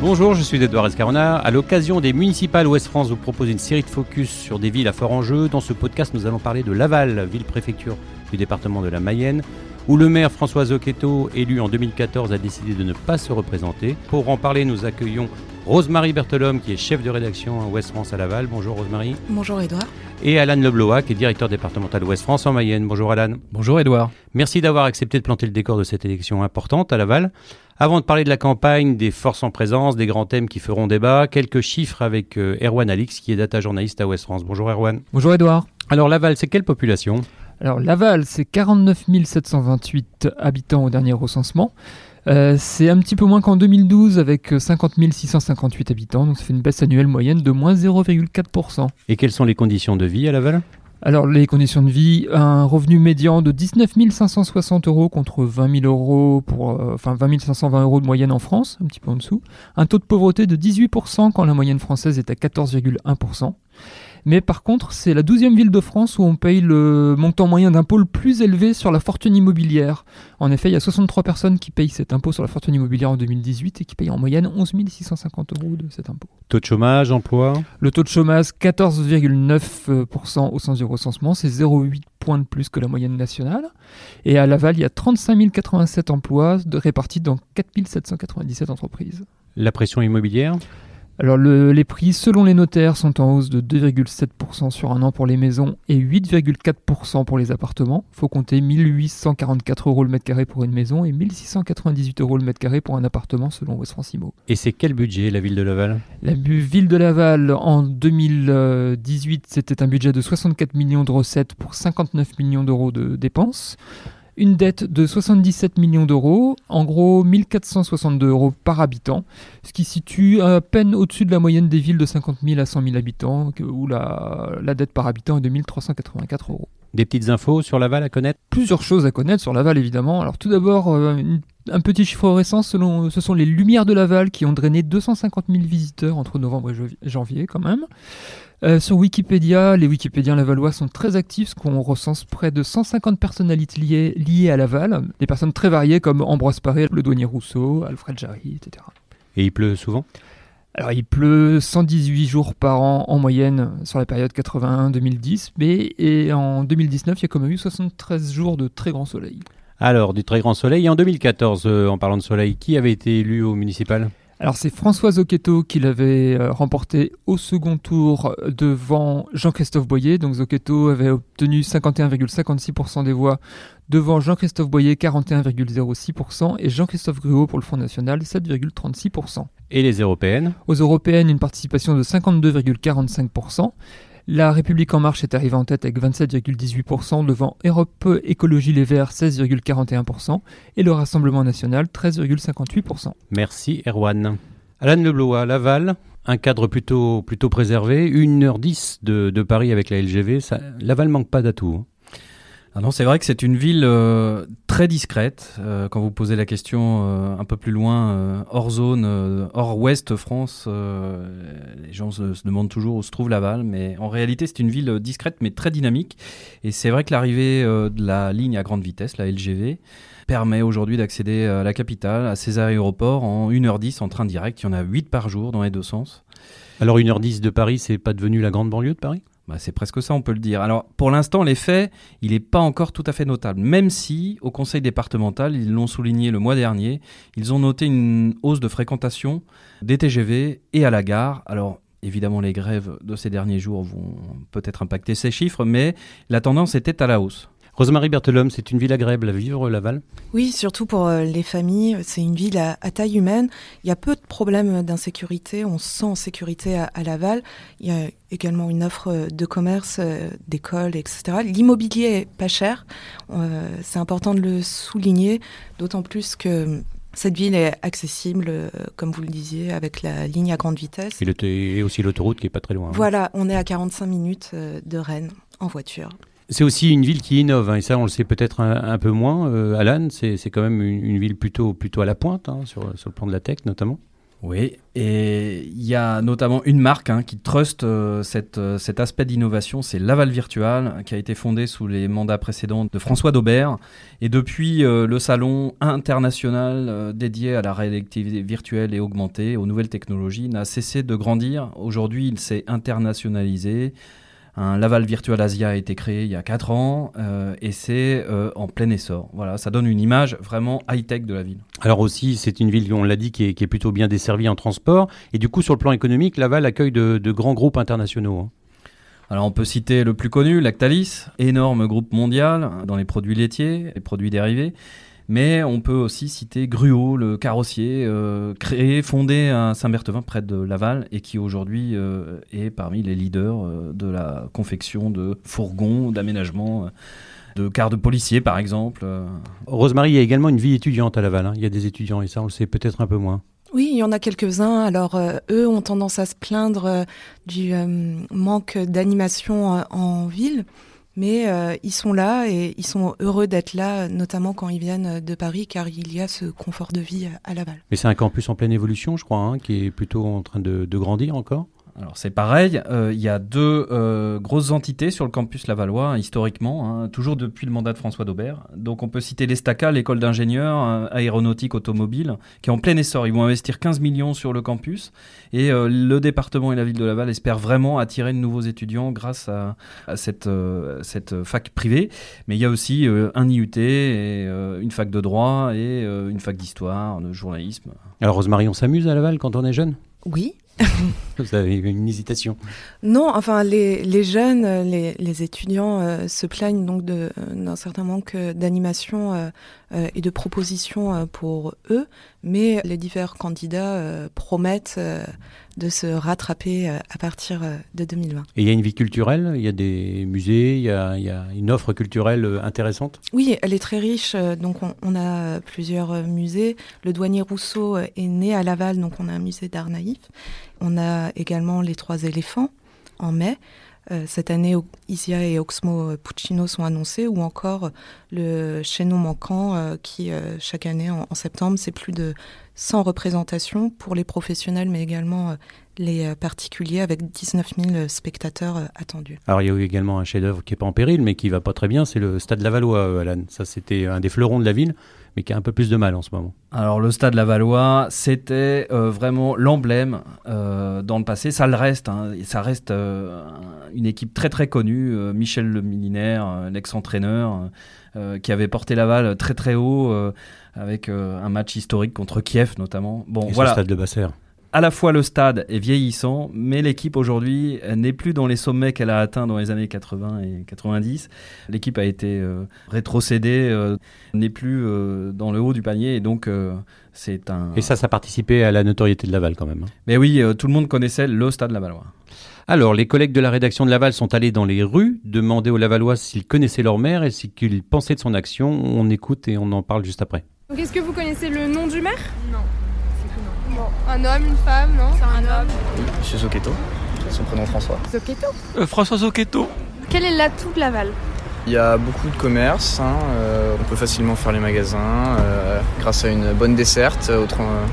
Bonjour, je suis Edouard Escarona. À l'occasion des municipales Ouest France, vous propose une série de focus sur des villes à fort enjeu. Dans ce podcast, nous allons parler de Laval, ville-préfecture du département de la Mayenne, où le maire François Zocchetto, élu en 2014, a décidé de ne pas se représenter. Pour en parler, nous accueillons Rosemary Berthelhomme, qui est chef de rédaction à Ouest France à Laval. Bonjour Rosemary. Bonjour Edouard. Et Alan Leblois, qui est directeur départemental Ouest France en Mayenne. Bonjour Alan. Bonjour Edouard. Merci d'avoir accepté de planter le décor de cette élection importante à Laval. Avant de parler de la campagne, des forces en présence, des grands thèmes qui feront débat, quelques chiffres avec euh, Erwan Alix, qui est data journaliste à Ouest France. Bonjour Erwan. Bonjour Edouard. Alors Laval, c'est quelle population? Alors Laval, c'est 49 728 habitants au dernier recensement. Euh, c'est un petit peu moins qu'en 2012 avec 50 658 habitants, donc ça fait une baisse annuelle moyenne de moins 0,4%. Et quelles sont les conditions de vie à Laval? Alors les conditions de vie, un revenu médian de 19 560 euros contre 20 000 euros pour, euh, enfin 20 520 euros de moyenne en France, un petit peu en dessous. Un taux de pauvreté de 18% quand la moyenne française est à 14,1%. Mais par contre, c'est la 12e ville de France où on paye le montant moyen d'impôt le plus élevé sur la fortune immobilière. En effet, il y a 63 personnes qui payent cet impôt sur la fortune immobilière en 2018 et qui payent en moyenne 11 650 euros de cet impôt. Taux de chômage, emploi? Le taux de chômage, 14,9% au sens du recensement, c'est 0,8 points de plus que la moyenne nationale. Et à Laval, il y a 35 087 emplois de répartis dans 4 797 entreprises. La pression immobilière? Alors les prix selon les notaires sont en hausse de 2,7% sur un an pour les maisons et 8,4% pour les appartements. Il faut compter 1844 euros le mètre carré pour une maison et 1698 euros le mètre carré pour un appartement selon West France Imo. Et c'est quel budget la ville de Laval? La ville de Laval en 2018 c'était un budget de 64 millions de recettes pour 59 millions d'euros de dépenses une dette de 77 millions d'euros, en gros 1462 euros par habitant, ce qui situe à peine au-dessus de la moyenne des villes de 50 000 à 100 000 habitants, où la, la dette par habitant est de 1384 euros. Des petites infos sur Laval à connaître? Plusieurs choses à connaître sur Laval évidemment. Alors tout d'abord, euh, un petit chiffre récent, selon, ce sont les Lumières de Laval qui ont drainé 250 000 visiteurs entre novembre et janvier quand même. Euh, sur Wikipédia, les Wikipédiens lavallois sont très actifs, qu'on recense près de 150 personnalités liées, liées à Laval, des personnes très variées comme Ambroise Paré, le douanier Rousseau, Alfred Jarry, etc. Et il pleut souvent? Alors il pleut 118 jours par an en moyenne sur la période 81-2010, mais et en 2019 il y a quand même eu 73 jours de très grand soleil. Alors du très grand soleil, et en 2014, euh, en parlant de soleil, qui avait été élu au municipal? Alors c'est François Zocchetto qui l'avait euh, remporté au second tour devant Jean-Christophe Boyer. Donc Zocchetto avait obtenu 51,56% des voix devant Jean-Christophe Boyer 41,06% et Jean-Christophe Gruau pour le Front National 7,36%. Et les européennes? Aux européennes, une participation de 52,45%. La République en marche est arrivée en tête avec 27,18% devant Europe Écologie Les Verts 16,41% et le Rassemblement National 13,58%. Merci Erwan. Alain Leblois, Laval, un cadre plutôt, plutôt préservé, 1h10 de, de Paris avec la LGV, Laval manque pas d'atouts. Ah non, c'est vrai que c'est une ville euh, très discrète. Euh, quand vous posez la question euh, un peu plus loin, hors zone, hors ouest France, les gens se, demandent toujours où se trouve Laval. Mais en réalité, c'est une ville discrète mais très dynamique. Et c'est vrai que l'arrivée de la ligne à grande vitesse, la LGV, permet aujourd'hui d'accéder à la capitale, à César Aéroport, en 1h10 en train direct. Il y en a 8 par jour dans les deux sens. Alors 1h10 de Paris, c'est pas devenu la grande banlieue de Paris? Bah, c'est presque ça, on peut le dire. Alors, pour l'instant, l'effet, il n'est pas encore tout à fait notable. Même si, au conseil départemental, ils l'ont souligné le mois dernier, ils ont noté une hausse de fréquentation des TGV et à la gare. Alors, évidemment, les grèves de ces derniers jours vont peut-être impacter ces chiffres, mais la tendance était à la hausse. Rosemary Berthelhomme, c'est une ville agréable à vivre, Laval Oui, surtout pour euh, les familles. C'est une ville à, taille humaine. Il y a peu de problèmes d'insécurité. On se sent en sécurité à, Laval. Il y a également une offre de commerce, euh, d'école, etc. L'immobilier est pas cher. Euh, c'est important de le souligner, d'autant plus que cette ville est accessible, comme vous le disiez, avec la ligne à grande vitesse. Et, aussi l'autoroute qui est pas très loin. Hein. Voilà, on est à 45 minutes de Rennes en voiture. C'est aussi une ville qui innove, hein, et ça on le sait peut-être un, peu moins. Euh, Alan, c'est quand même une, ville plutôt, plutôt à la pointe, hein, sur, sur, le plan de la tech notamment. Oui, et il y a notamment une marque hein, qui trust euh, euh, cet aspect d'innovation, c'est Laval Virtual, qui a été fondé sous les mandats précédents de François Daubert. Et depuis, euh, le salon international dédié à la réalité virtuelle et augmentée, aux nouvelles technologies, n'a cessé de grandir. Aujourd'hui, il s'est internationalisé. Un Laval Virtual Asia a été créé il y a 4 ans euh, et c'est euh, en plein essor. Voilà, ça donne une image vraiment high-tech de la ville. Alors aussi, c'est une ville, on l'a dit, qui est, plutôt bien desservie en transport. Et du coup, sur le plan économique, Laval accueille de, grands groupes internationaux. Hein. Alors on peut citer le plus connu, Lactalis, énorme groupe mondial dans les produits laitiers, les produits dérivés. Mais on peut aussi citer Gruau, le carrossier, euh, créé, fondé à Saint-Berthevin, près de Laval, et qui aujourd'hui euh, est parmi les leaders euh, de la confection de fourgons, d'aménagement de cars de policiers par exemple. Rosemary, il y a également une vie étudiante à Laval. Hein. Il y a des étudiants et ça on le sait peut-être un peu moins. Oui, il y en a quelques-uns. Alors eux ont tendance à se plaindre du manque d'animation en ville. Mais euh, ils sont là et ils sont heureux d'être là, notamment quand ils viennent de Paris, car il y a ce confort de vie à Laval. Mais c'est un campus en pleine évolution, je crois, hein, qui est plutôt en train de grandir encore alors c'est pareil, euh, il y a deux euh, grosses entités sur le campus Lavallois, historiquement, hein, toujours depuis le mandat de François Daubert. Donc on peut citer l'ESTACA, l'école d'ingénieurs euh, aéronautique automobile, qui est en plein essor. Ils vont investir 15 millions sur le campus et le département et la ville de Laval espèrent vraiment attirer de nouveaux étudiants grâce à, cette, cette fac privée. Mais il y a aussi un IUT, et, une fac de droit et une fac d'histoire, de journalisme. Alors Rosemary, on s'amuse à Laval quand on est jeune? Oui, Vous avez une hésitation Non, enfin, les, les jeunes, les, les étudiants euh, se plaignent donc d'un certain manque d'animation euh, euh, et de propositions pour eux, mais les divers candidats promettent de se rattraper à partir de 2020. Et il y a une vie culturelle, il y a des musées, il y a, il y a une offre culturelle intéressante? Oui, elle est très riche. Donc, on, on, a plusieurs musées. Le douanier Rousseau est né à Laval, donc on a un musée d'art naïf. On a également les trois éléphants en mai. Euh, cette année, Isia et Oxmo Puccino sont annoncés, ou encore le chaînon manquant euh, qui, euh, chaque année en, septembre, c'est plus de 100 représentations pour les professionnels, mais également les particuliers, avec 19 000 spectateurs attendus. Alors, il y a eu également un chef-d'œuvre qui n'est pas en péril, mais qui va pas très bien, c'est le Stade Lavallois, Alan. Ça, c'était un des fleurons de la ville mais qui a un peu plus de mal en ce moment. Alors le Stade Lavallois, c'était euh, vraiment l'emblème euh, dans le passé. Ça le reste, hein. ça reste euh, une équipe très très connue. Michel Le Milinaire, l'ex-entraîneur, qui avait porté Laval très très haut avec un match historique contre Kiev notamment. Bon, voilà. Le stade de Basser à la fois le stade est vieillissant, mais l'équipe aujourd'hui n'est plus dans les sommets qu'elle a atteints dans les années 80 et 90. L'équipe a été euh, rétrocédée, euh, n'est plus euh, dans le haut du panier, et donc c'est un. Et ça, ça participait à la notoriété de Laval quand même. Hein. Mais oui, tout le monde connaissait le stade Lavallois. Alors, les collègues de la rédaction de Laval sont allés dans les rues demander aux Lavallois s'ils connaissaient leur maire et ce qu'ils pensaient de son action. On écoute et on en parle juste après. Est-ce que vous connaissez le nom du maire? Non. Un homme, une femme, non C'est un, homme. Oui, Monsieur Zocchetto. Son prénom François. Zocchetto euh, François Zocchetto. Quel est l'atout de Laval? Il y a beaucoup de commerces, hein, euh, on peut facilement faire les magasins euh, grâce à une bonne desserte, au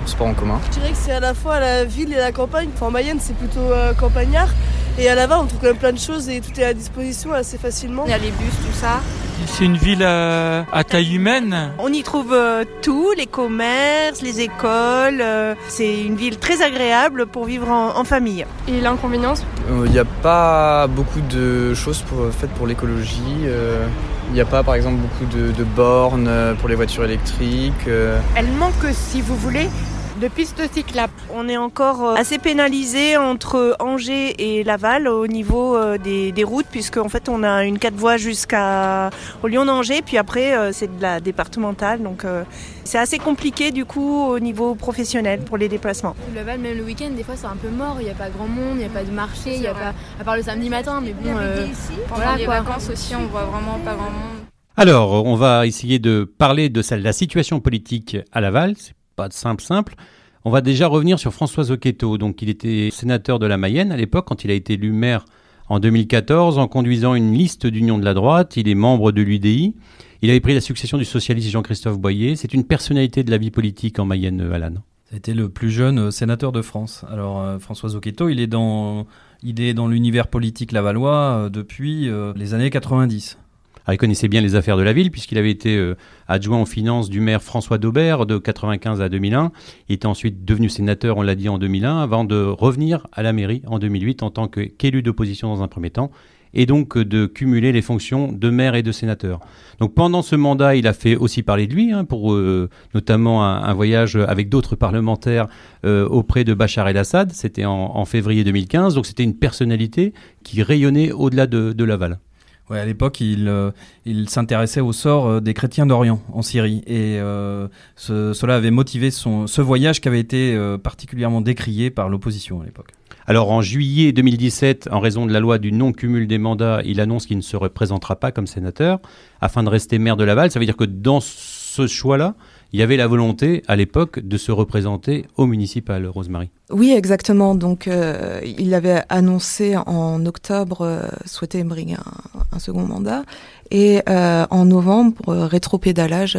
sport en commun. Je dirais que c'est à la fois la ville et la campagne. Enfin, en Mayenne, c'est plutôt campagnard. Et à Laval, on trouve quand même plein de choses et tout est à disposition assez facilement. Il y a les bus, tout ça. C'est une ville euh, à taille humaine. On y trouve euh, tout, les commerces, les écoles. Euh, c'est une ville très agréable pour vivre en, famille. Et l'inconvénient Il n'y a pas beaucoup de choses pour, faites pour l'écologie. Il n'y a pas par exemple beaucoup de, bornes pour les voitures électriques. Elle manque, si vous voulez, de pistes cyclables. On est encore euh, assez pénalisé entre Angers et Laval au niveau euh, des, routes, puisque en fait on a une quatre voies jusqu'à au Lyon d'Angers, puis après euh, c'est de la départementale, donc c'est assez compliqué du coup au niveau professionnel pour les déplacements. Laval, même le week-end, des fois c'est un peu mort, il n'y a pas grand monde, il n'y a pas de marché, il y a pas, à part le samedi matin, mais bon, pendant les vacances aussi, on voit vraiment pas grand monde. Alors, on va essayer de parler de la situation politique à Laval pas de simple simple. On va déjà revenir sur François Zocchetto. Donc, il était sénateur de la Mayenne à l'époque, quand il a été élu maire en 2014, en conduisant une liste d'union de la droite. Il est membre de l'UDI. Il avait pris la succession du socialiste Jean-Christophe Boyer. C'est une personnalité de la vie politique en Mayenne, Alan. C'était le plus jeune sénateur de France. Alors François Zocchetto, il est dans, il dans l'univers politique lavallois depuis les années 90. Il connaissait bien les affaires de la ville puisqu'il avait été euh, adjoint aux finances du maire François Daubert de 95 à 2001. Il était ensuite devenu sénateur, on l'a dit, en 2001, avant de revenir à la mairie en 2008 en tant qu'élu d'opposition dans un premier temps et donc euh, de cumuler les fonctions de maire et de sénateur. Donc pendant ce mandat, il a fait aussi parler de lui, hein, pour euh, notamment un, voyage avec d'autres parlementaires auprès de Bachar el-Assad. C'était en, février 2015, donc c'était une personnalité qui rayonnait au-delà de Laval. Ouais, à l'époque, il, euh, il s'intéressait au sort euh, des chrétiens d'Orient en Syrie. Et euh, cela avait motivé son, ce voyage qui avait été particulièrement décrié par l'opposition à l'époque. Alors en juillet 2017, en raison de la loi du non-cumul des mandats, il annonce qu'il ne se représentera pas comme sénateur afin de rester maire de Laval. Ça veut dire que dans ce choix-là, il y avait la volonté à l'époque de se représenter au municipal, Rosemary. Oui, exactement. Donc, euh, il avait annoncé en octobre euh, souhaiter briguer un, second mandat et euh, en novembre rétropédalage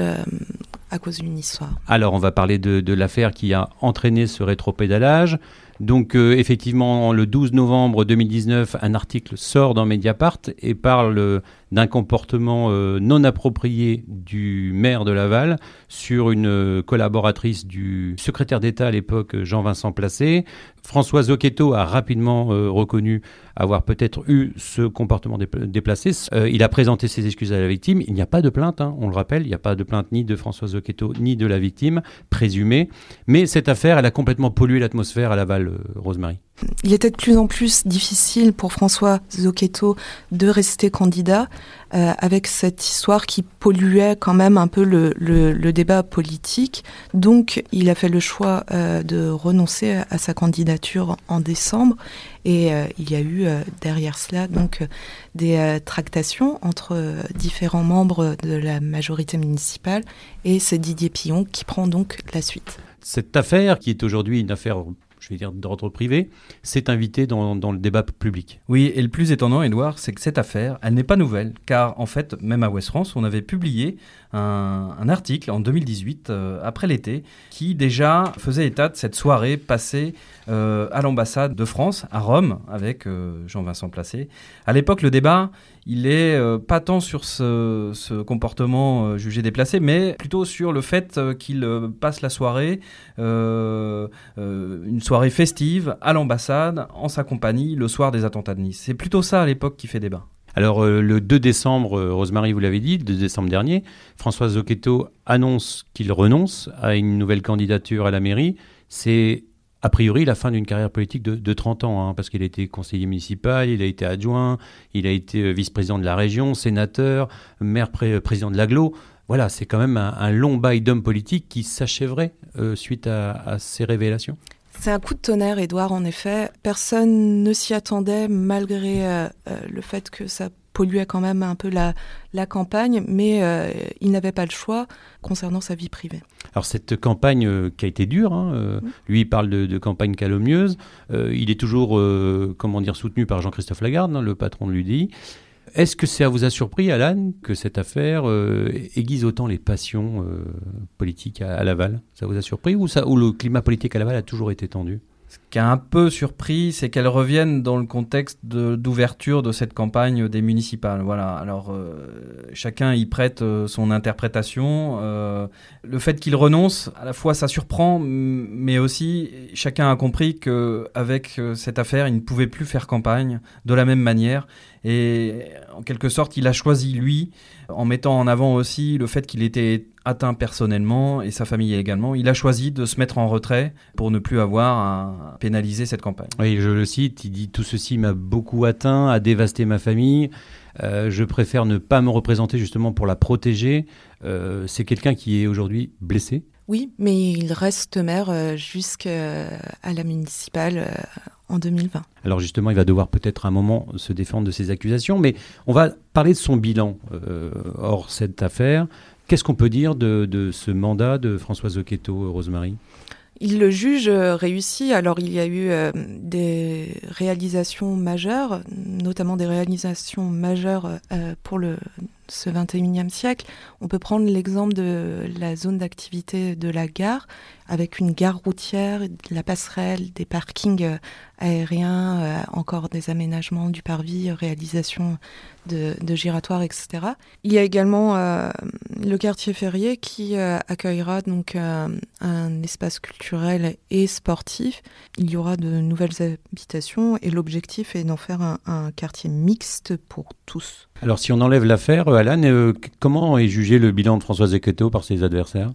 à cause d'une histoire. Alors, on va parler de, de l'affaire qui a entraîné ce rétropédalage. Donc effectivement, le 12 novembre 2019, un article sort dans Mediapart et parle d'un comportement euh, non approprié du maire de Laval sur une euh, collaboratrice du secrétaire d'État à l'époque, Jean-Vincent Placé. François Zocchetto a rapidement euh, reconnu avoir peut-être eu ce comportement déplacé. il a présenté ses excuses à la victime. Il n'y a pas de plainte, hein, on le rappelle, il n'y a pas de plainte ni de François Zocchetto ni de la victime présumée. Mais cette affaire, elle a complètement pollué l'atmosphère à Laval, Rosemary. Il était de plus en plus difficile pour François Zocchetto de rester candidat euh, avec cette histoire qui polluait quand même un peu le, débat politique. Donc il a fait le choix euh, de renoncer à sa candidature en décembre et euh, il y a eu derrière cela donc des tractations entre différents membres de la majorité municipale et c'est Didier Pillon qui prend donc la suite. Cette affaire, qui est aujourd'hui une affaire je vais dire d'ordre privé, s'est invité dans, le débat public. Oui, et le plus étonnant, Edouard, c'est que cette affaire, elle n'est pas nouvelle, car en fait, même à West France, on avait publié un, article en 2018, euh, après l'été, qui déjà faisait état de cette soirée passée euh, à l'ambassade de France, à Rome, avec euh, Jean-Vincent Placé. À l'époque, le débat, il est pas tant sur ce, comportement jugé déplacé, mais plutôt sur le fait qu'il passe la soirée, une soirée festive, à l'ambassade, en sa compagnie, le soir des attentats de Nice. C'est plutôt ça à l'époque qui fait débat. Alors euh, le 2 décembre, euh, Rosemary, vous l'avez dit, le 2 décembre dernier, François Zocchetto annonce qu'il renonce à une nouvelle candidature à la mairie. C'est a priori la fin d'une carrière politique de, 30 ans, hein, parce qu'il a été conseiller municipal, il a été adjoint, il a été euh, vice-président de la région, sénateur, maire président de l'aglo. Voilà, c'est quand même un, long bail d'homme politique qui s'achèverait suite à ces révélations. C'est un coup de tonnerre, Edouard, en effet. Personne ne s'y attendait, malgré euh, euh, le fait que ça polluait quand même un peu la, la campagne, mais euh, il n'avait pas le choix concernant sa vie privée. Alors cette campagne qui a été dure, hein, lui il parle de, campagne calomnieuse, il est toujours comment dire soutenu par Jean-Christophe Lagarde, hein, le patron de l'UDI. Est-ce que ça vous a surpris, Alan, que cette affaire euh, aiguise autant les passions euh, politiques à, Laval? Ça vous a surpris ou, ça, ou le climat politique à Laval a toujours été tendu? Ce qui a un peu surpris, c'est qu'elle revienne dans le contexte d'ouverture de, cette campagne des municipales. Voilà. Alors euh, chacun y prête son interprétation. le fait qu'il renonce, à la fois ça surprend, mais aussi chacun a compris que avec cette affaire, il ne pouvait plus faire campagne de la même manière et en quelque sorte, il a choisi lui, en mettant en avant aussi le fait qu'il était atteint personnellement et sa famille également. Il a choisi de se mettre en retrait pour ne plus avoir à pénaliser cette campagne. Oui, je le cite, il dit Tout ceci m'a beaucoup atteint, a dévasté ma famille. Euh, je préfère ne pas me représenter justement pour la protéger. Euh, c'est quelqu'un qui est aujourd'hui blessé. Oui, mais il reste maire euh, jusqu'à la municipale en 2020. Alors justement, il va devoir peut-être un moment se défendre de ces accusations, mais on va parler de son bilan euh, hors cette affaire. Qu'est-ce qu'on peut dire de, ce mandat de François Zocchetto, Rosemary? Il le juge euh, réussi. Alors il y a eu euh, des réalisations majeures, notamment des réalisations majeures pour le ce 21e siècle. On peut prendre l'exemple de la zone d'activité de la gare, avec une gare routière, la passerelle, des parkings euh, aériens, euh, encore des aménagements du parvis, réalisation de, giratoires, etc. Il y a également euh, le quartier Ferrier qui accueillera donc un espace culturel et sportif. Il y aura de nouvelles habitations et l'objectif est d'en faire un, un quartier mixte pour tous. Alors si on enlève l'affaire, Alan, comment est jugé le bilan de François Zeketo par ses adversaires?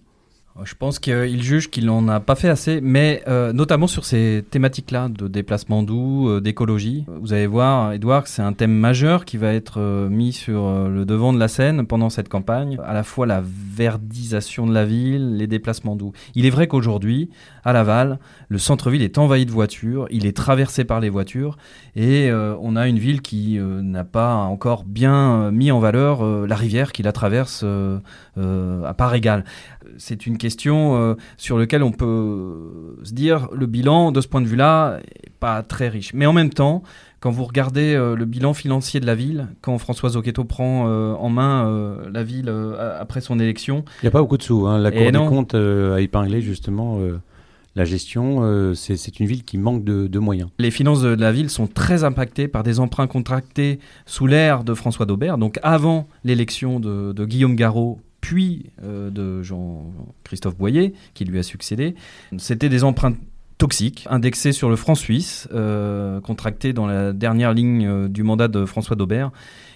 Je pense qu'il juge qu'il n'en a pas fait assez, mais euh, notamment sur ces thématiques-là de déplacement doux, euh, d'écologie. Vous allez voir, Edouard, c'est un thème majeur qui va être euh, mis sur le devant de la scène pendant cette campagne. À la fois la verdisation de la ville, les déplacements doux. Il est vrai qu'aujourd'hui, à Laval, le centre-ville est envahi de voitures, il est traversé par les voitures, et on a une ville qui n'a pas encore bien mis en valeur la rivière qui la traverse à part égale. C'est une question euh, sur laquelle on peut se dire le bilan de ce point de vue-là n'est pas très riche. Mais en même temps, quand vous regardez euh, le bilan financier de la ville, quand François Zocchetto prend euh, en main la ville après son élection. Il n'y a pas beaucoup de sous. Hein. La Cour des comptes a épinglé justement la gestion, c'est une ville qui manque de, moyens. Les finances de la ville sont très impactées par des emprunts contractés sous l'ère de François Daubert, donc avant l'élection de, de, Guillaume Garot puis euh, de Jean-Christophe Boyer, qui lui a succédé. C'était des emprunts toxiques, indexés sur le franc suisse, euh, contractés dans la dernière ligne euh, du mandat de François Daubert,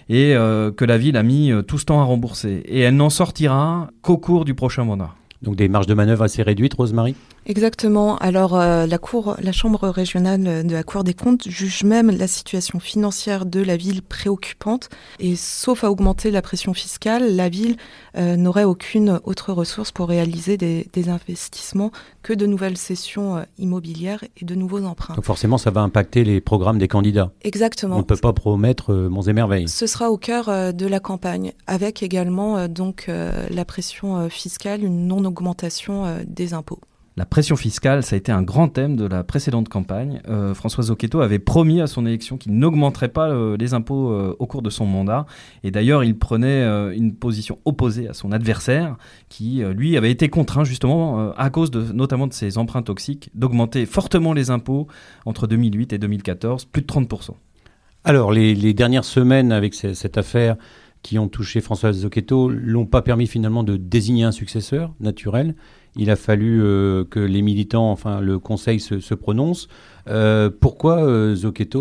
et que la ville a mis tout ce temps à rembourser. Et elle n'en sortira qu'au cours du prochain mandat. Donc des marges de manœuvre assez réduites, Rosemary Exactement. Alors euh, la cour, la chambre régionale de la Cour des comptes juge même la situation financière de la ville préoccupante et sauf à augmenter la pression fiscale, la ville euh, n'aurait aucune autre ressource pour réaliser des, investissements que de nouvelles cessions euh, immobilières et de nouveaux emprunts. Donc forcément, ça va impacter les programmes des candidats. Exactement. On ne peut pas promettre monts et merveilles. Ce sera au cœur de la campagne, avec également donc la pression fiscale, une non-augmentation des impôts. La pression fiscale, ça a été un grand thème de la précédente campagne. Euh, François Zocchetto avait promis à son élection qu'il n'augmenterait pas euh, les impôts euh, au cours de son mandat. Et d'ailleurs, il prenait une position opposée à son adversaire, qui, lui, avait été contraint, justement, à cause de, notamment de ses emprunts toxiques, d'augmenter fortement les impôts entre 2008 et 2014, plus de 30%. Alors, les, dernières semaines avec cette affaire qui ont touché François Zocchetto l'ont pas permis finalement de désigner un successeur naturel il a fallu euh, que les militants, enfin le Conseil se, prononce. Euh, pourquoi euh,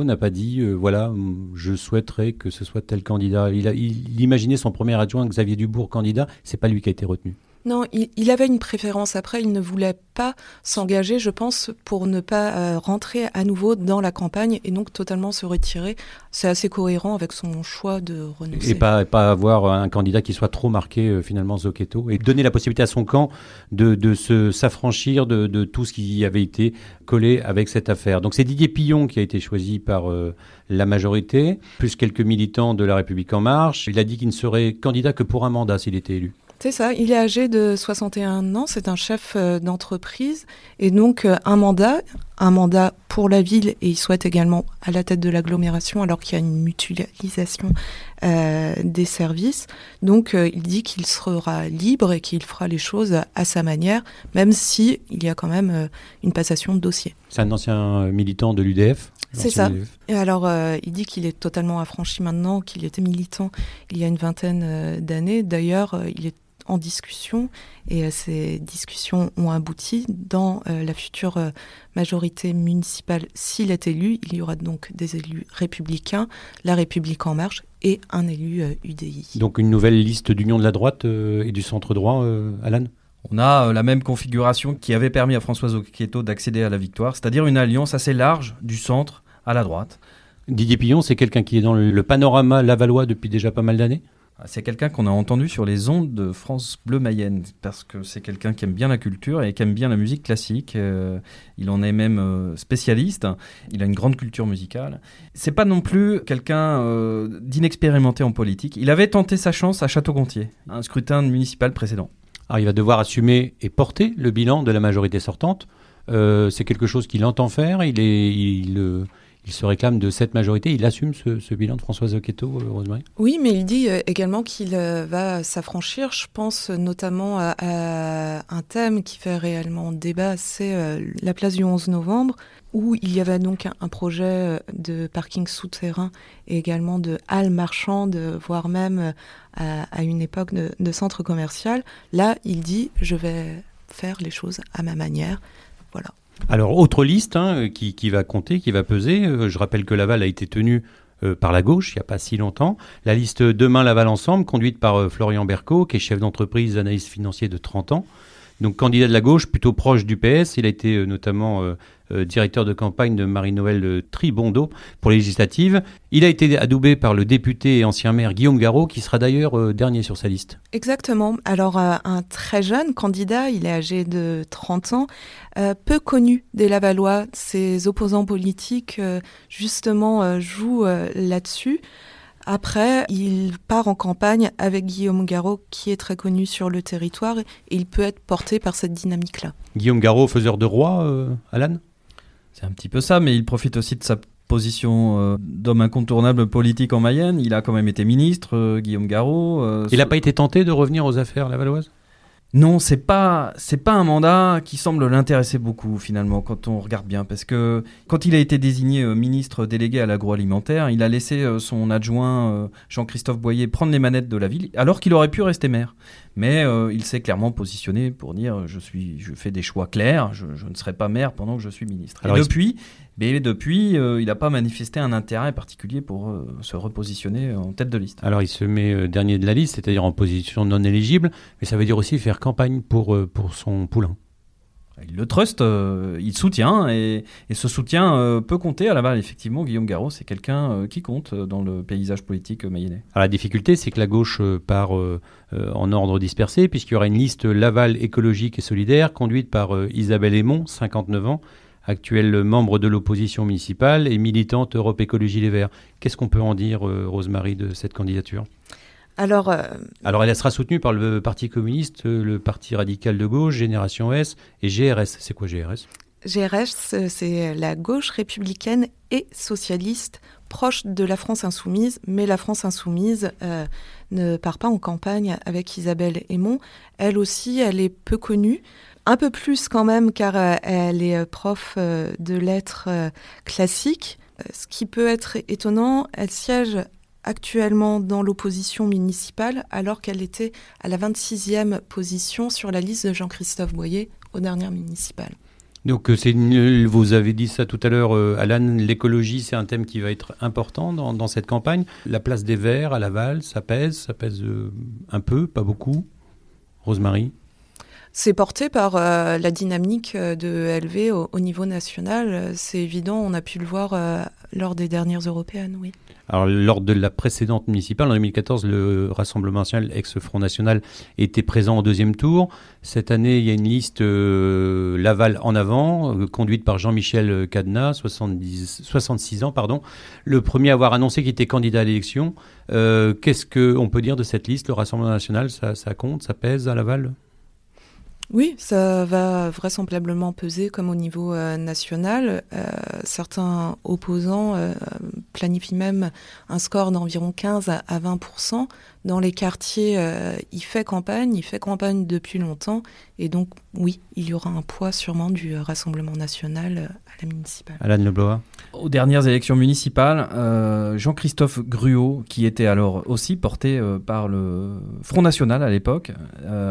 n'a pas dit, voilà, je souhaiterais que ce soit tel candidat? Il, a, il imaginait son premier adjoint, Xavier Dubourg, candidat, c'est pas lui qui a été retenu. Non, il, avait une préférence. Après, il ne voulait pas s'engager, je pense, pour ne pas euh, rentrer à nouveau dans la campagne et donc totalement se retirer. C'est assez cohérent avec son choix de renoncer. Et pas, avoir un candidat qui soit trop marqué, euh, finalement, Zocchetto, et donner la possibilité à son camp de, se, s'affranchir de, de, tout ce qui avait été collé avec cette affaire. Donc c'est Didier Pillon qui a été choisi par euh, la majorité, plus quelques militants de La République En Marche. Il a dit qu'il ne serait candidat que pour un mandat s'il était élu. C'est ça, il est âgé de 61 ans, c'est un chef euh, d'entreprise. Et donc euh, un mandat, un mandat pour la ville et il souhaite également à la tête de l'agglomération alors qu'il y a une mutualisation euh, des services. Donc il dit qu'il sera libre et qu'il fera les choses à sa manière, même si il y a quand même une passation de dossier. C'est un ancien militant de l'UDF c'est ça. Et alors, il dit qu'il est totalement affranchi maintenant, qu'il était militant il y a une vingtaine d'années. D'ailleurs, il est en discussion et euh, ces discussions ont abouti dans euh, la future euh, majorité municipale. S'il est élu, il y aura donc des élus républicains, la République en marche et un élu UDI. Donc une nouvelle liste d'union de la droite et du centre droit, Alan? On a la même configuration qui avait permis à François Zocchetto d'accéder à la victoire, c'est-à-dire une alliance assez large du centre à la droite. Didier Pillon, c'est quelqu'un qui est dans le panorama lavallois depuis déjà pas mal d'années? C'est quelqu'un qu'on a entendu sur les ondes de France Bleu Mayenne, parce que c'est quelqu'un qui aime bien la culture et qui aime bien la musique classique. Euh, il en est même euh, spécialiste. Il a une grande culture musicale. C'est pas non plus quelqu'un euh, d'inexpérimenté en politique. Il avait tenté sa chance à Château-Gontier, un scrutin municipal précédent. Alors il va devoir assumer et porter le bilan de la majorité sortante. c'est quelque chose qu'il entend faire. Il est, il se réclame de cette majorité. Il assume ce, bilan de François Zocchetto, euh, Rosemary? Oui, mais il dit euh, également qu'il euh, va s'affranchir. Je pense notamment à, un thème qui fait réellement débat, c'est la place du 11 novembre, où il y avait donc un, projet de parking souterrain et également de halles marchandes, voire même à, une époque de, de centre commercial. Là, il dit je vais faire les choses à ma manière. Voilà. Alors, autre liste hein, qui, va compter, qui va peser. Euh, je rappelle que Laval a été tenu euh, par la gauche il n'y a pas si longtemps. La liste Demain Laval Ensemble, conduite par euh, Florian Berco, qui est chef d'entreprise, analyste financier de 30 ans. Donc candidat de la gauche, plutôt proche du PS. Il a été notamment euh, directeur de campagne de Marie-Noël euh, Tribondo pour les législatives. Il a été adoubé par le député et ancien maire Guillaume Garot, qui sera d'ailleurs euh, dernier sur sa liste. Exactement. Alors, un très jeune candidat, il est âgé de 30 ans, peu connu des Lavallois. Ses opposants politiques, justement, jouent là-dessus. Après, il part en campagne avec Guillaume Garot, qui est très connu sur le territoire, et il peut être porté par cette dynamique-là. Guillaume Garot, faiseur de roi, Alan? C'est un petit peu ça, mais il profite aussi de sa position euh, d'homme incontournable politique en Mayenne. Il a quand même été ministre, euh, Guillaume Garot. Euh, il n'a pas été tenté de revenir aux affaires lavalloises? Non, c'est pas c'est pas un mandat qui semble l'intéresser beaucoup finalement quand on regarde bien parce que quand il a été désigné ministre délégué à l'agroalimentaire, il a laissé son adjoint Jean-Christophe Boyer prendre les manettes de la ville alors qu'il aurait pu rester maire. Mais euh, il s'est clairement positionné pour dire je suis, je fais des choix clairs, je, ne serai pas maire pendant que je suis ministre. Et depuis, mais depuis, euh, il n'a pas manifesté un intérêt particulier pour euh, se repositionner en tête de liste. Alors il se met dernier de la liste, c'est-à-dire en position non éligible, mais ça veut dire aussi faire campagne pour, pour son poulain. Il le trust, euh, il soutient et, ce soutien euh, peut compter à Laval. Effectivement, Guillaume Garot, c'est quelqu'un euh, qui compte dans le paysage politique mayennais. Alors, la difficulté, c'est que la gauche part en ordre dispersé, puisqu'il y aura une liste Laval écologique et solidaire conduite par Isabelle Aymon, 59 ans, actuelle membre de l'opposition municipale et militante Europe Écologie Les Verts. Qu'est-ce qu'on peut en dire, Rosemary, de cette candidature? Alors, euh, Alors, elle sera soutenue par le Parti communiste, le Parti radical de gauche, Génération S et GRS. C'est quoi GRS GRS, c'est la gauche républicaine et socialiste proche de la France insoumise, mais la France insoumise euh, ne part pas en campagne avec Isabelle Aymon. Elle aussi, elle est peu connue, un peu plus quand même, car euh, elle est prof de lettres classiques. Ce qui peut être étonnant, elle siège actuellement dans l'opposition municipale alors qu'elle était à la 26e position sur la liste de Jean-Christophe Boyer aux dernières municipales. Donc euh, vous avez dit ça tout à l'heure, euh, Alan, l'écologie c'est un thème qui va être important dans, cette campagne. La place des Verts à Laval, ça pèse, ça pèse euh, un peu, pas beaucoup. Rosemary c'est porté par la dynamique de LV au, niveau national. C'est évident, on a pu le voir lors des dernières européennes, oui. Alors, lors de la précédente municipale, en 2014, le Rassemblement national, ex-Front national, était présent au deuxième tour. Cette année, il y a une liste Laval en avant, euh, conduite par Jean-Michel Cadenas, 66 ans, pardon. Le premier à avoir annoncé qu'il était candidat à l'élection. Euh, qu'est-ce qu'on peut dire de cette liste Le Rassemblement national, ça compte, ça pèse à Laval? Oui, ça va vraisemblablement peser comme au niveau euh, national. Euh, certains opposants euh, planifient même un score d'environ 15 à 20 dans les quartiers, euh, il fait campagne, il fait campagne depuis longtemps, et donc oui, il y aura un poids sûrement du Rassemblement national euh, à la municipale. Alain Leblois Aux dernières élections municipales, euh, Jean-Christophe Gruot, qui était alors aussi porté par le Front National à l'époque,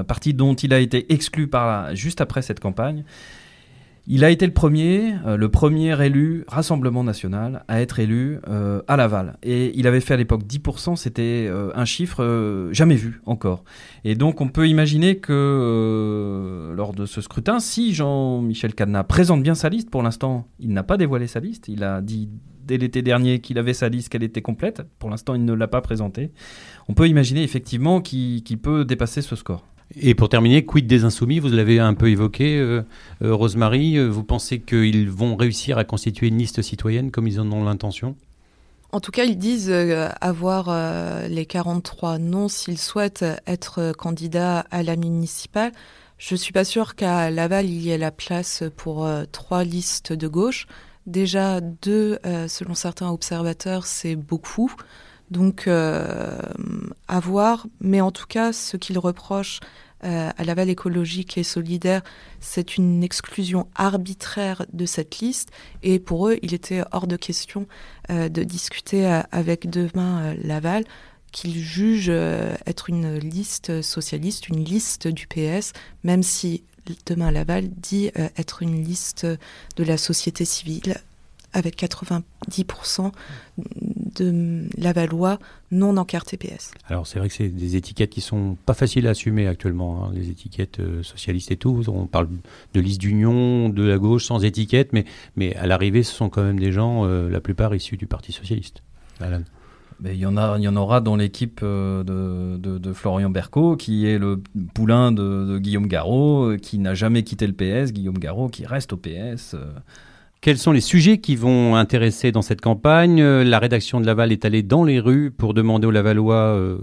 parti dont il a été exclu par juste après cette campagne, il a été le premier, euh, le premier élu Rassemblement national à être élu euh, à Laval. Et il avait fait à l'époque 10%, c'était euh, un chiffre jamais vu encore. Et donc on peut imaginer que lors de ce scrutin, si Jean-Michel Cadenas présente bien sa liste, pour l'instant il n'a pas dévoilé sa liste, il a dit dès l'été dernier qu'il avait sa liste, qu'elle était complète, pour l'instant il ne l'a pas présentée, on peut imaginer effectivement qu'il peut dépasser ce score. Et pour terminer, quid des insoumis? Vous l'avez un peu évoqué, euh, euh, Rosemary. Euh, vous pensez qu'ils vont réussir à constituer une liste citoyenne comme ils en ont l'intention? En tout cas, ils disent avoir les 43 noms s'ils souhaitent être candidats à la municipale. Je ne suis pas sûre qu'à Laval, il y ait la place pour trois listes de gauche. Déjà, deux, selon certains observateurs, c'est beaucoup. Donc, à voir. Mais en tout cas, ce qu'il reproche euh, à Laval écologique et solidaire, c'est une exclusion arbitraire de cette liste. Et pour eux, il était hors de question euh, de discuter euh, avec demain Laval qu'ils jugent être une liste socialiste, une liste du PS, même si demain Laval dit être une liste de la société civile avec 90% de Lavallois non encartés PS. Alors c'est vrai que c'est des étiquettes qui sont pas faciles à assumer actuellement, hein, les étiquettes euh, socialistes et tout. On parle de liste d'union, de la gauche sans étiquette, mais, mais à l'arrivée ce sont quand même des gens, euh, la plupart issus du Parti socialiste. Mais il y en a, il y en aura dans l'équipe euh, de, de, Florian Berco, qui est le poulain de, Guillaume Garot, qui n'a jamais quitté le PS. Guillaume Garot qui reste au PS. Quels sont les sujets qui vont intéresser dans cette campagne? Euh, La rédaction de Laval est allée dans les rues pour demander aux Lavallois euh,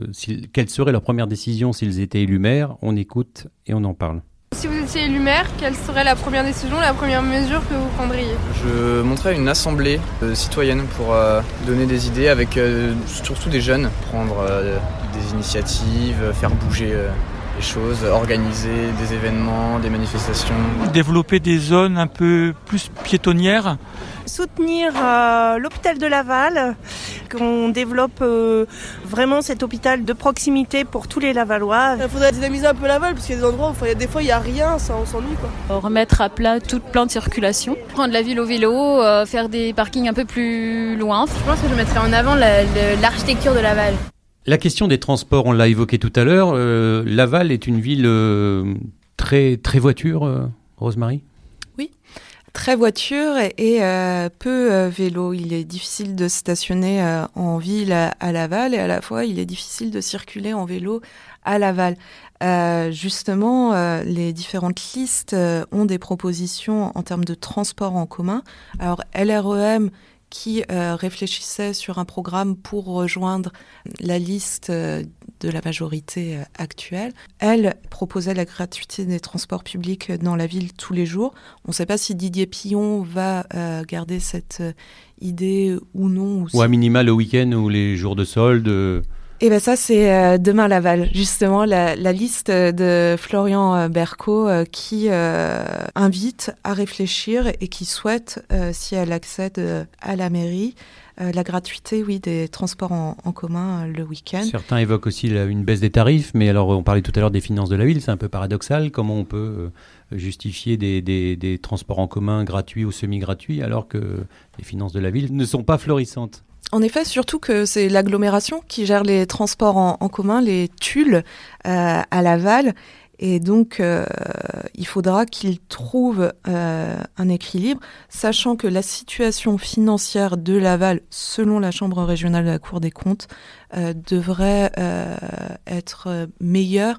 quelle serait leur première décision s'ils étaient élus maires? On écoute et on en parle. Si vous étiez élu maire, quelle serait la première décision, la première mesure que vous prendriez? Je monterais une assemblée euh, citoyenne pour donner des idées avec surtout des jeunes, prendre des initiatives, faire bouger choses, organiser des événements, des manifestations. Développer des zones un peu plus piétonnières. Soutenir euh, l'hôpital de Laval, qu'on développe euh, vraiment cet hôpital de proximité pour tous les Lavallois. Il faudrait dynamiser un peu Laval, parce qu'il y a des endroits où des fois il n'y a rien, ça, on s'ennuie. Remettre à plat toute plan de circulation, prendre la ville au vélo, euh, faire des parkings un peu plus loin. Je pense que je mettrais en avant l'architecture de Laval. La question des transports, on l'a évoqué tout à l'heure. Euh, Laval est une ville euh, très, très voiture, euh, Rosemary Oui, très voiture et, peu vélo. Il est difficile de stationner en ville à, Laval et à la fois il est difficile de circuler en vélo à Laval. justement, les différentes listes ont des propositions en termes de transport en commun. Alors LREM qui euh, réfléchissait sur un programme pour rejoindre la liste euh, de la majorité euh, actuelle. Elle proposait la gratuité des transports publics dans la ville tous les jours. On ne sait pas si Didier Pillon va garder cette idée ou non. Ou, ou à minima le week-end ou les jours de solde. Et eh ben ça c'est euh, demain Laval, justement la, liste de Florian euh, Berco euh, qui invite à réfléchir et qui souhaite, si elle accède à la mairie, la gratuité, oui, des transports en, commun le week-end. Certains évoquent aussi une baisse des tarifs, mais alors on parlait tout à l'heure des finances de la ville, c'est un peu paradoxal. Comment on peut justifier des, des transports en commun gratuits ou semi-gratuits alors que les finances de la ville ne sont pas florissantes? En effet, surtout que c'est l'agglomération qui gère les transports en, commun, les tules euh, à Laval. Et donc, euh, il faudra qu'il trouve euh, un équilibre, sachant que la situation financière de Laval, selon la Chambre régionale de la Cour des comptes, devrait être meilleure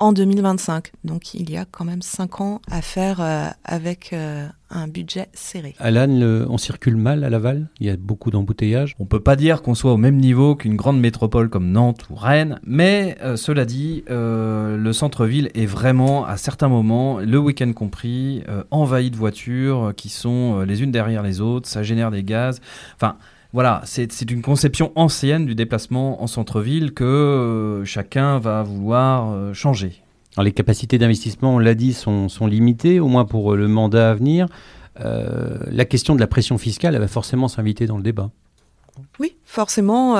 en 2025. Donc il y a quand même cinq ans à faire euh, avec euh, un budget serré. Alan, on circule mal à Laval? Il y a beaucoup d'embouteillages? On peut pas dire qu'on soit au même niveau qu'une grande métropole comme Nantes ou Rennes, mais euh, cela dit, le centre-ville est vraiment, à certains moments, le week-end compris, envahi de voitures qui sont les unes derrière les autres, ça génère des gaz. Enfin, voilà, c'est une conception ancienne du déplacement en centre-ville que euh, chacun va vouloir euh, changer. Alors les capacités d'investissement, on l'a dit, sont, limitées, au moins pour euh, le mandat à venir. la question de la pression fiscale, elle va forcément s'inviter dans le débat. Oui, forcément.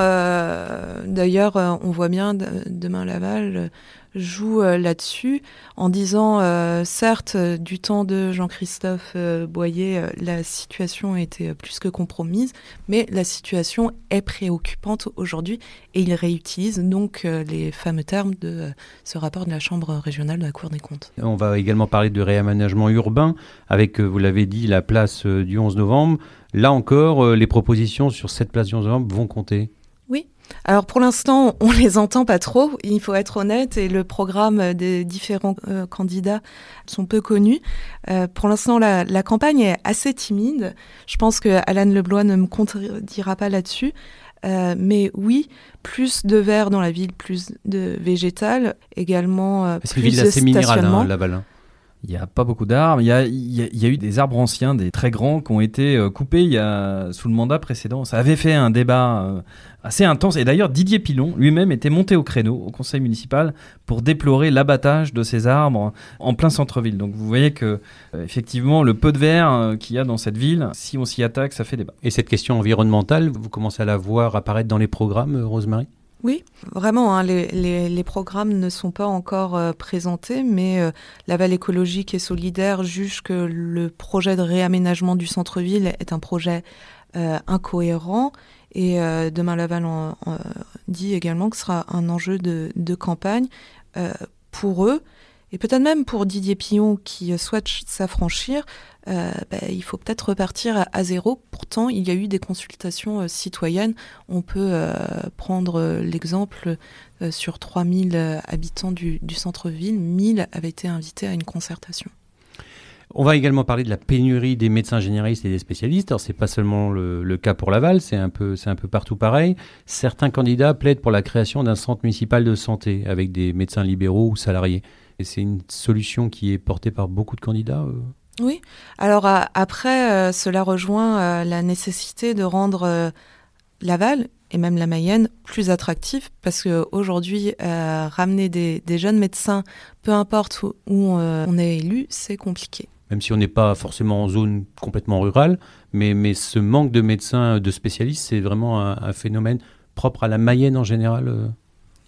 D'ailleurs, on voit bien demain Laval joue euh, là-dessus en disant, euh, certes, euh, du temps de Jean-Christophe Boyer, la situation était plus que compromise, mais la situation est préoccupante aujourd'hui et il réutilise donc les fameux termes de ce rapport de la Chambre régionale de la Cour des comptes. On va également parler de réaménagement urbain avec, vous l'avez dit, la place du 11 novembre. Là encore, les propositions sur cette place du 11 novembre vont compter? Alors pour l'instant, on les entend pas trop, il faut être honnête, et le programme des différents euh, candidats sont peu connus. Euh, pour l'instant, la, campagne est assez timide. Je pense que Alan Leblois ne me contredira pas là-dessus. Euh, mais oui, plus de verre dans la ville, plus de végétal, également plus une ville assez minérale, hein, Laval. Il n'y a pas beaucoup d'arbres. Il y a, eu des arbres anciens, des très grands, qui ont été euh, coupés sous le mandat précédent. Ça avait fait un débat euh, assez intense. Et d'ailleurs, Didier Pilon lui-même était monté au créneau au conseil municipal pour déplorer l'abattage de ces arbres en plein centre-ville. Donc vous voyez que, euh, effectivement, le peu de verre qu'il y a dans cette ville, si on s'y attaque, ça fait débat. Et cette question environnementale, vous commencez à la voir apparaître dans les programmes, Rosemary Oui, vraiment, hein, les, programmes ne sont pas encore euh, présentés, mais euh, Laval écologique et solidaire juge que le projet de réaménagement du centre-ville est un projet euh, incohérent. Et Demain Laval en, dit également que ce sera un enjeu de, campagne pour eux. Et peut-être même pour Didier Pillon qui souhaite s'affranchir, euh, bah, il faut peut-être repartir à, zéro. Pourtant, il y a eu des consultations euh, citoyennes. On peut euh, prendre l'exemple sur 3000 habitants du, centre-ville, 1000 avaient été invités à une concertation. On va également parler de la pénurie des médecins généralistes et des spécialistes. Alors c'est pas seulement le, le, cas pour Laval, c'est un c'est un peu partout pareil. Certains candidats plaident pour la création d'un centre municipal de santé avec des médecins libéraux ou salariés. Et c'est une solution qui est portée par beaucoup de candidats. Euh oui. Alors après, euh, cela rejoint euh, la nécessité de rendre euh, Laval et même la Mayenne plus attractif parce qu'aujourd'hui, euh, ramener des, des, jeunes médecins, peu importe où, où on est élu, c'est compliqué. Même si on n'est pas forcément en zone complètement rurale, mais, mais ce manque de médecins, de spécialistes, c'est vraiment un, un, phénomène propre à la Mayenne en général.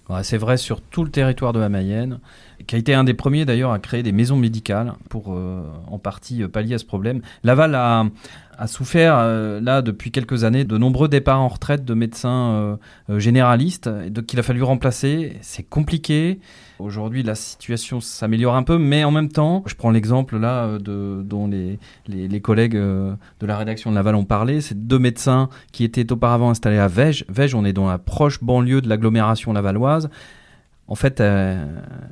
Ouais, c'est vrai sur tout le territoire de la Mayenne, qui a été un des premiers d'ailleurs à créer des maisons médicales pour euh, en partie pallier à ce problème. Laval a, a souffert euh, là depuis quelques années de nombreux départs en retraite de médecins euh, généralistes qu'il a fallu remplacer. C'est compliqué. Aujourd'hui, la situation s'améliore un peu, mais en même temps, je prends l'exemple là de, dont les collègues de la rédaction de Laval ont parlé. C'est deux médecins qui étaient auparavant installés à Vège. Vège, on est dans la proche banlieue de l'agglomération lavalloise en fait, euh,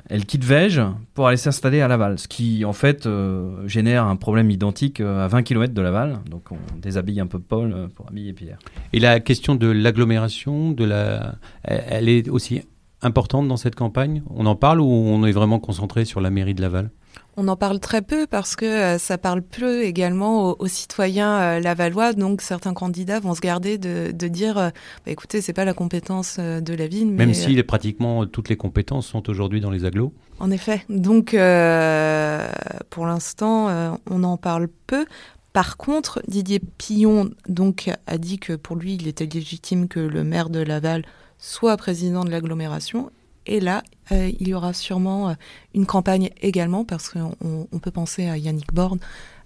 elle quitte Vège pour aller s'installer à Laval, ce qui en fait euh, génère un problème identique euh, à 20 km de Laval. Donc on déshabille un peu Paul pour habiller Pierre. Et la question de l'agglomération, la, elle est aussi importante dans cette campagne? On en parle ou on est vraiment concentré sur la mairie de Laval? On en parle très peu parce que euh, ça parle peu également aux, aux citoyens euh, lavallois. Donc certains candidats vont se garder de, de dire euh, bah, écoutez, c'est pas la compétence euh, de la ville. Mais Même si les, pratiquement toutes les compétences sont aujourd'hui dans les agglos En effet. Donc pour l'instant, on en parle peu. Par contre, Didier Pillon donc, a dit que pour lui, il était légitime que le maire de Laval soit président de l'agglomération et là, euh, il y aura sûrement euh, une campagne également, parce qu'on on peut penser à Yannick Borne,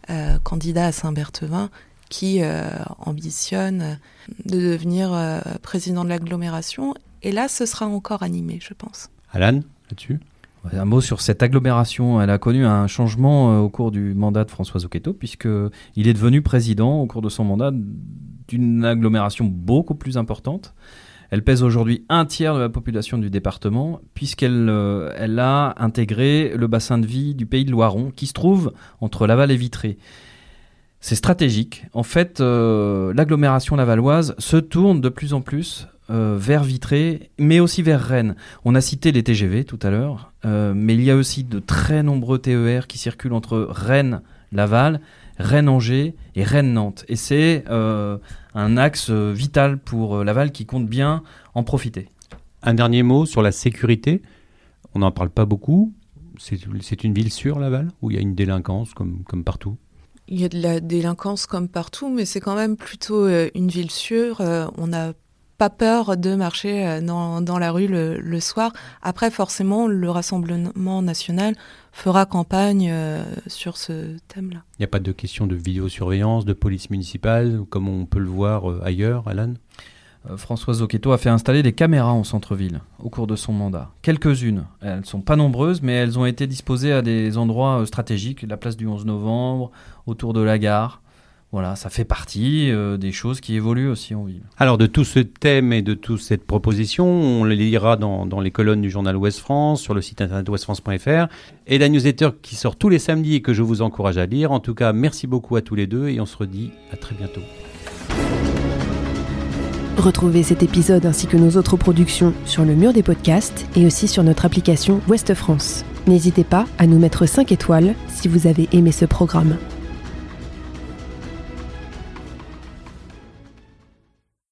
euh, candidat à Saint-Berthevin, qui euh, ambitionne de devenir euh, président de l'agglomération. Et là, ce sera encore animé, je pense. Alan, là-dessus un mot sur cette agglomération. Elle a connu un changement au cours du mandat de François Zocchetto, puisqu'il est devenu président au cours de son mandat d'une agglomération beaucoup plus importante. Elle pèse aujourd'hui un tiers de la population du département, puisqu'elle euh, a intégré le bassin de vie du pays de Loiron, qui se trouve entre Laval et Vitré. C'est stratégique. En fait, euh, l'agglomération lavalloise se tourne de plus en plus euh, vers Vitré, mais aussi vers Rennes. On a cité les TGV tout à l'heure, mais il y a aussi de très nombreux TER qui circulent entre Rennes, Laval, Rennes-Angers et Rennes-Nantes. Et c'est un axe vital pour Laval qui compte bien en profiter. Un dernier mot sur la sécurité. On n'en parle pas beaucoup. C'est une ville sûre, Laval, où il y a une délinquance comme, comme partout? Il y a de la délinquance comme partout, mais c'est quand même plutôt euh, une ville sûre. Euh, on n'a pas peur de marcher euh, dans, dans la rue le, le, soir. Après, forcément, le Rassemblement national fera campagne euh, sur ce thème-là. Il n'y a pas de question de vidéosurveillance, de police municipale, comme on peut le voir euh, ailleurs, Alan? Euh, François Zocchetto a fait installer des caméras en centre-ville au cours de son mandat. Quelques-unes. Elles ne sont pas nombreuses, mais elles ont été disposées à des endroits stratégiques, la place du 11 novembre, autour de la gare. Voilà, ça fait partie euh, des choses qui évoluent aussi en ville. Alors de tout ce thème et de toute cette proposition, on les lira dans, dans les colonnes du journal Ouest France, sur le site internet ouestfrance.fr et la newsletter qui sort tous les samedis et que je vous encourage à lire. En tout cas, merci beaucoup à tous les deux et on se redit à très bientôt. Retrouvez cet épisode ainsi que nos autres productions sur le mur des podcasts et aussi sur notre application Ouest France. N'hésitez pas à nous mettre 5 étoiles si vous avez aimé ce programme.